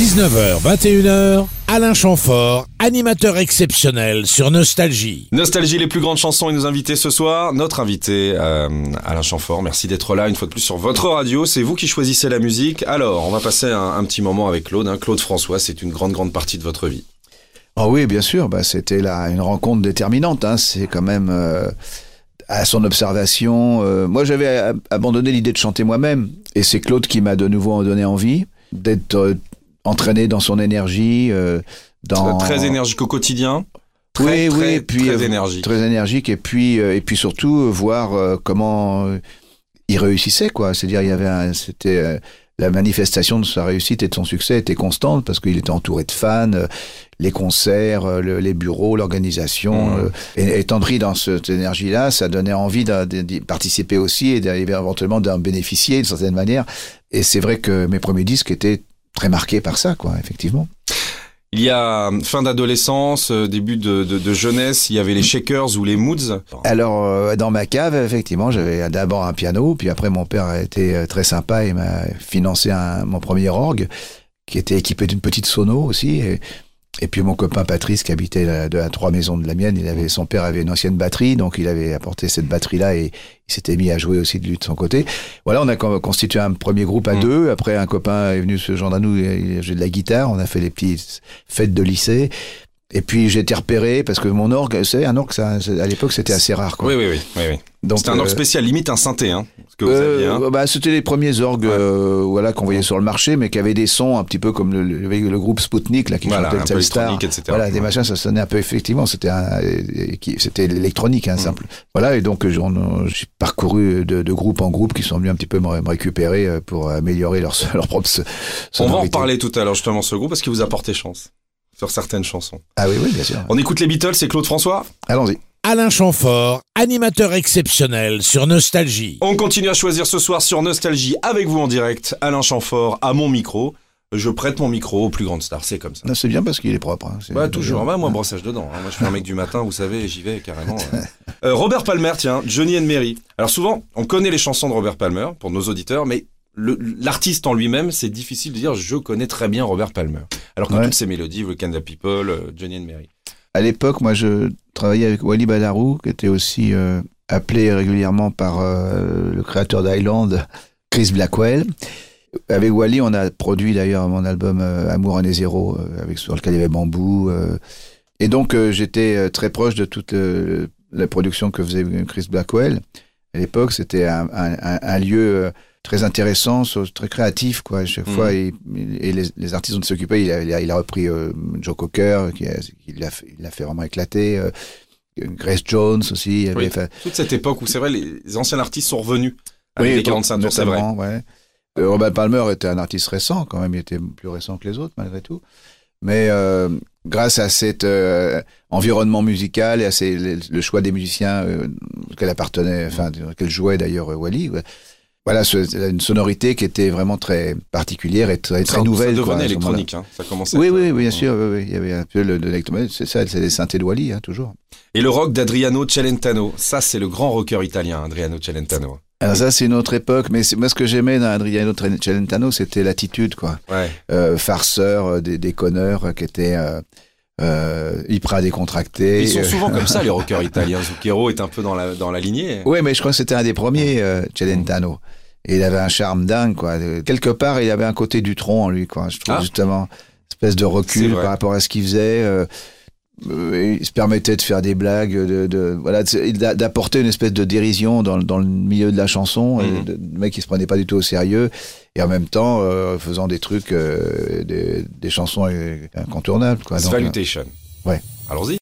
19h, 21h, Alain Chamfort, animateur exceptionnel sur Nostalgie. Nostalgie, les plus grandes chansons et nos invités ce soir. Notre invité, euh, Alain Chamfort, merci d'être là une fois de plus sur votre radio. C'est vous qui choisissez la musique. Alors, on va passer un, un petit moment avec Claude. hein. Claude François, c'est une grande, grande partie de votre vie. Ah oui, bien sûr, bah, c'était là une rencontre déterminante. Hein. C'est quand même euh, à son observation. euh, moi, j'avais a- abandonné l'idée de chanter moi-même, et c'est Claude qui m'a de nouveau donné envie d'être euh, entraîné dans son énergie. euh, dans... Très énergique au quotidien. Très, oui, très, oui, puis très euh, énergique. très énergique, et puis euh, et puis surtout voir comment il réussissait, quoi. C'est-à-dire, il y avait, c'était la manifestation de sa réussite et de son succès était constante parce qu'il était entouré de fans, les concerts, le- les bureaux, l'organisation. Euh, et étant pris dans cette énergie-là, ça donnait envie d'y participer aussi et d'arriver éventuellement d'en bénéficier d'une certaine manière. Et c'est vrai que mes premiers disques étaient très marqués par ça, quoi, effectivement. Il y a euh, fin d'adolescence, euh, début de, de, de jeunesse, il y avait les Shakers ou les Moods. Alors, euh, dans ma cave, effectivement, j'avais d'abord un piano, puis après, mon père a été très sympa et m'a financé un, mon premier orgue, qui était équipé d'une petite sono aussi. Et, et puis, mon copain Patrice, qui habitait à, trois maisons de la mienne, il avait, son père avait une ancienne batterie, donc il avait apporté cette batterie-là et il s'était mis à jouer aussi de lui de son côté. Voilà, on a con- constitué un premier groupe à Mm. deux. Après, un copain est venu se joindre à nous, il a joué de la guitare, on a fait les petites fêtes de lycée. Et puis j'ai été repéré parce que mon orgue, c'est un orgue, ça, à l'époque c'était assez rare. Quoi. Oui, oui, oui. oui, oui. Donc, C'était un orgue euh, spécial, limite un synthé, hein, que vous euh, aviez. Hein. bah, c'était les premiers orgues Ouais. euh, voilà, qu'on voyait sur le marché, mais qui avaient des sons un petit peu comme le, le, le groupe Spoutnik là, qui Voilà, chantait le électronique, etc. Voilà, des machins, ça sonnait un peu effectivement, c'était un, euh, qui- c'était l'électronique, Mm. hein, simple. Voilà, et donc j'en- j'ai parcouru de, de groupe en groupe qui sont venus un petit peu me, récupérer euh, pour améliorer leur, leur propre On va en reparler tout à l'heure justement ce groupe parce qu'il vous a porté chance sur certaines chansons. Ah oui, oui, bien sûr. On écoute les Beatles, c'est Claude François? Allons-y. Alain Chamfort, animateur exceptionnel sur Nostalgie. On continue à choisir ce soir sur Nostalgie avec vous en direct, Alain Chamfort à mon micro. Je prête mon micro aux plus grandes stars, c'est comme ça. Non, C'est bien parce qu'il est propre. hein, Bah toujours, bah, moi brossage dedans. hein. Moi je suis un mec du matin, vous savez, j'y vais carrément. euh. Euh, Robert Palmer, tiens, Johnny and Mary. Alors souvent, on connaît les chansons de Robert Palmer pour nos auditeurs, mais l'artiste en lui-même, c'est difficile de dire je connais très bien Robert Palmer. Alors que Ouais. toutes ces mélodies, The Kind of People, euh, Johnny and Mary. À l'époque, moi, je travaillais avec Wally Badarou, qui était aussi euh, appelé régulièrement par euh, le créateur d'Island, Chris Blackwell. Avec Wally, on a produit d'ailleurs mon album euh, Amour Année Zéro, euh, avec, sur lequel il y avait Bambou. euh. et donc, euh, j'étais très proche de toute la production que faisait Chris Blackwell. À l'époque, c'était un, un- un- un lieu très intéressant, très créatif, quoi. À chaque Mhm. fois, et les, les artistes dont il s'occupait, il a, il a- il a repris euh, Joe Cocker, qui, l'a fait, il l'a fait vraiment éclater. euh, Grace Jones aussi. il avait Oui. fait- Toute cette époque où c'est vrai, les anciens artistes sont revenus avec les 45 tours, c'est vrai. ouais. Euh, Robert Palmer était un artiste récent, quand même, il était plus récent que les autres, malgré tout. Mais euh, grâce à cet euh, environnement musical et à ces- le, le choix des musiciens auxquels appartenait, enfin, auxquels jouait d'ailleurs Wally, ouais. Voilà, ce- une sonorité qui était vraiment très particulière et très, très Ça- nouvelle. Ça quoi, devenait moment-là. électronique, hein. ça commençait. Oui, à être, oui, euh, oui, bien sûr, oui, oui. il y avait un peu l'électronique, c'est ça, c'est les synthés Wally, hein, toujours. Et le rock d'Adriano Celentano, ça c'est le grand rocker italien, Adriano Celentano. Alors ça, c'est une autre époque, mais moi, ce que j'aimais dans Adriano Celentano, c'était l'attitude, quoi. Ouais. euh, farceurs, euh, des déconneurs euh, qui étaient euh, euh, hyper décontractés. Ils sont souvent comme ça les rockers italiens. Zucchero est un peu dans la, dans la lignée. Oui, mais je crois que c'était un des premiers, euh, Celentano. Et il avait un charme dingue, quoi. Quelque part, il avait un côté du tronc en lui, quoi. Je trouve Ah. justement, espèce de recul par rapport à ce qu'il faisait. euh, euh, il se permettait de faire des blagues, de, de voilà, d'apporter une espèce de dérision dans, le- dans le milieu de la chanson. et Mhm. de- Le mec qui se prenait pas du tout au sérieux et en même temps euh, faisant des trucs, euh, des, des chansons euh, incontournables. Quoi. Donc, Salutation. ouais. Allons-y.